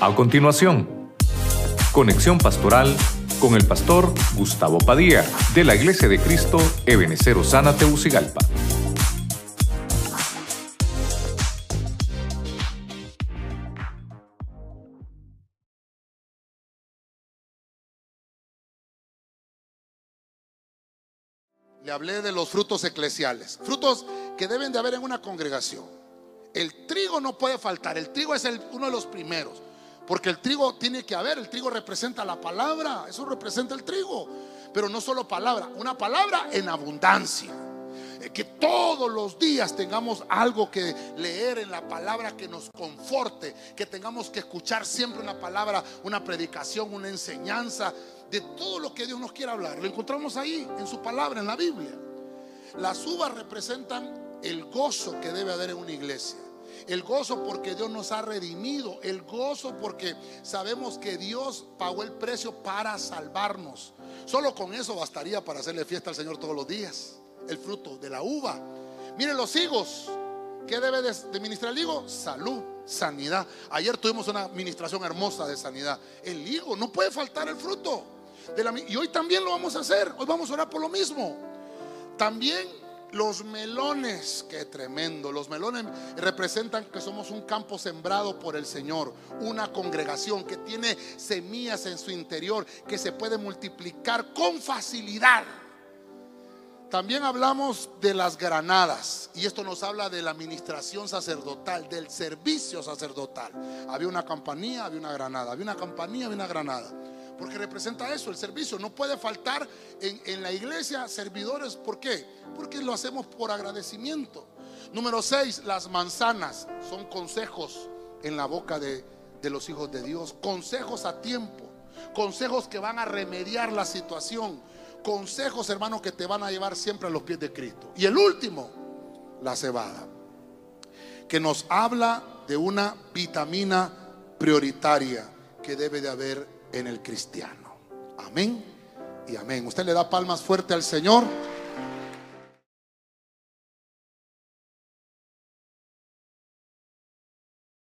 A continuación, conexión pastoral con el pastor Gustavo Padilla de la Iglesia de Cristo Ebenecer Osana Teucigalpa. Le hablé de los frutos eclesiales, frutos que deben de haber en una congregación. El trigo no puede faltar, el trigo es uno de los primeros, porque el trigo tiene que haber, el trigo representa la palabra, eso representa el trigo, pero no solo palabra, una palabra en abundancia. Eh, Que todos los días tengamos algo que leer en la palabra que nos conforte, que tengamos que escuchar siempre una palabra, una predicación, una enseñanza de todo lo que Dios nos quiere hablar. Lo encontramos ahí en su palabra, en la Biblia. Las uvas representan el gozo que debe haber en una iglesia. El gozo porque Dios nos ha redimido. El gozo porque sabemos que Dios pagó el precio para salvarnos. Solo con eso bastaría para hacerle fiesta al Señor todos los días. El fruto de la uva. Miren los higos. ¿Qué debe de, ministrar el higo? Salud, sanidad. Ayer tuvimos una administración hermosa de sanidad. El higo, no puede faltar el fruto. De la y hoy también lo vamos a hacer. Hoy vamos a orar por lo mismo. También los melones, qué tremendo. Los melones representan que somos un campo sembrado por el Señor, una congregación que tiene semillas en su interior que se puede multiplicar con facilidad. También hablamos de las granadas y esto nos habla de la administración sacerdotal, del servicio sacerdotal. Había una campanilla, había una granada, había una campanilla, había una granada. Porque representa eso, el servicio. No puede faltar en, en la iglesia servidores. ¿Por qué? Porque lo hacemos por agradecimiento. Número seis, las manzanas son consejos en la boca de, de los hijos de Dios. Consejos a tiempo. Consejos que van a remediar la situación. Consejos, hermanos, que te van a llevar siempre a los pies de Cristo. Y el último, la cebada. Que nos habla de una vitamina prioritaria que debe de haber en el cristiano. Amén y amén. Usted le da palmas fuerte al Señor.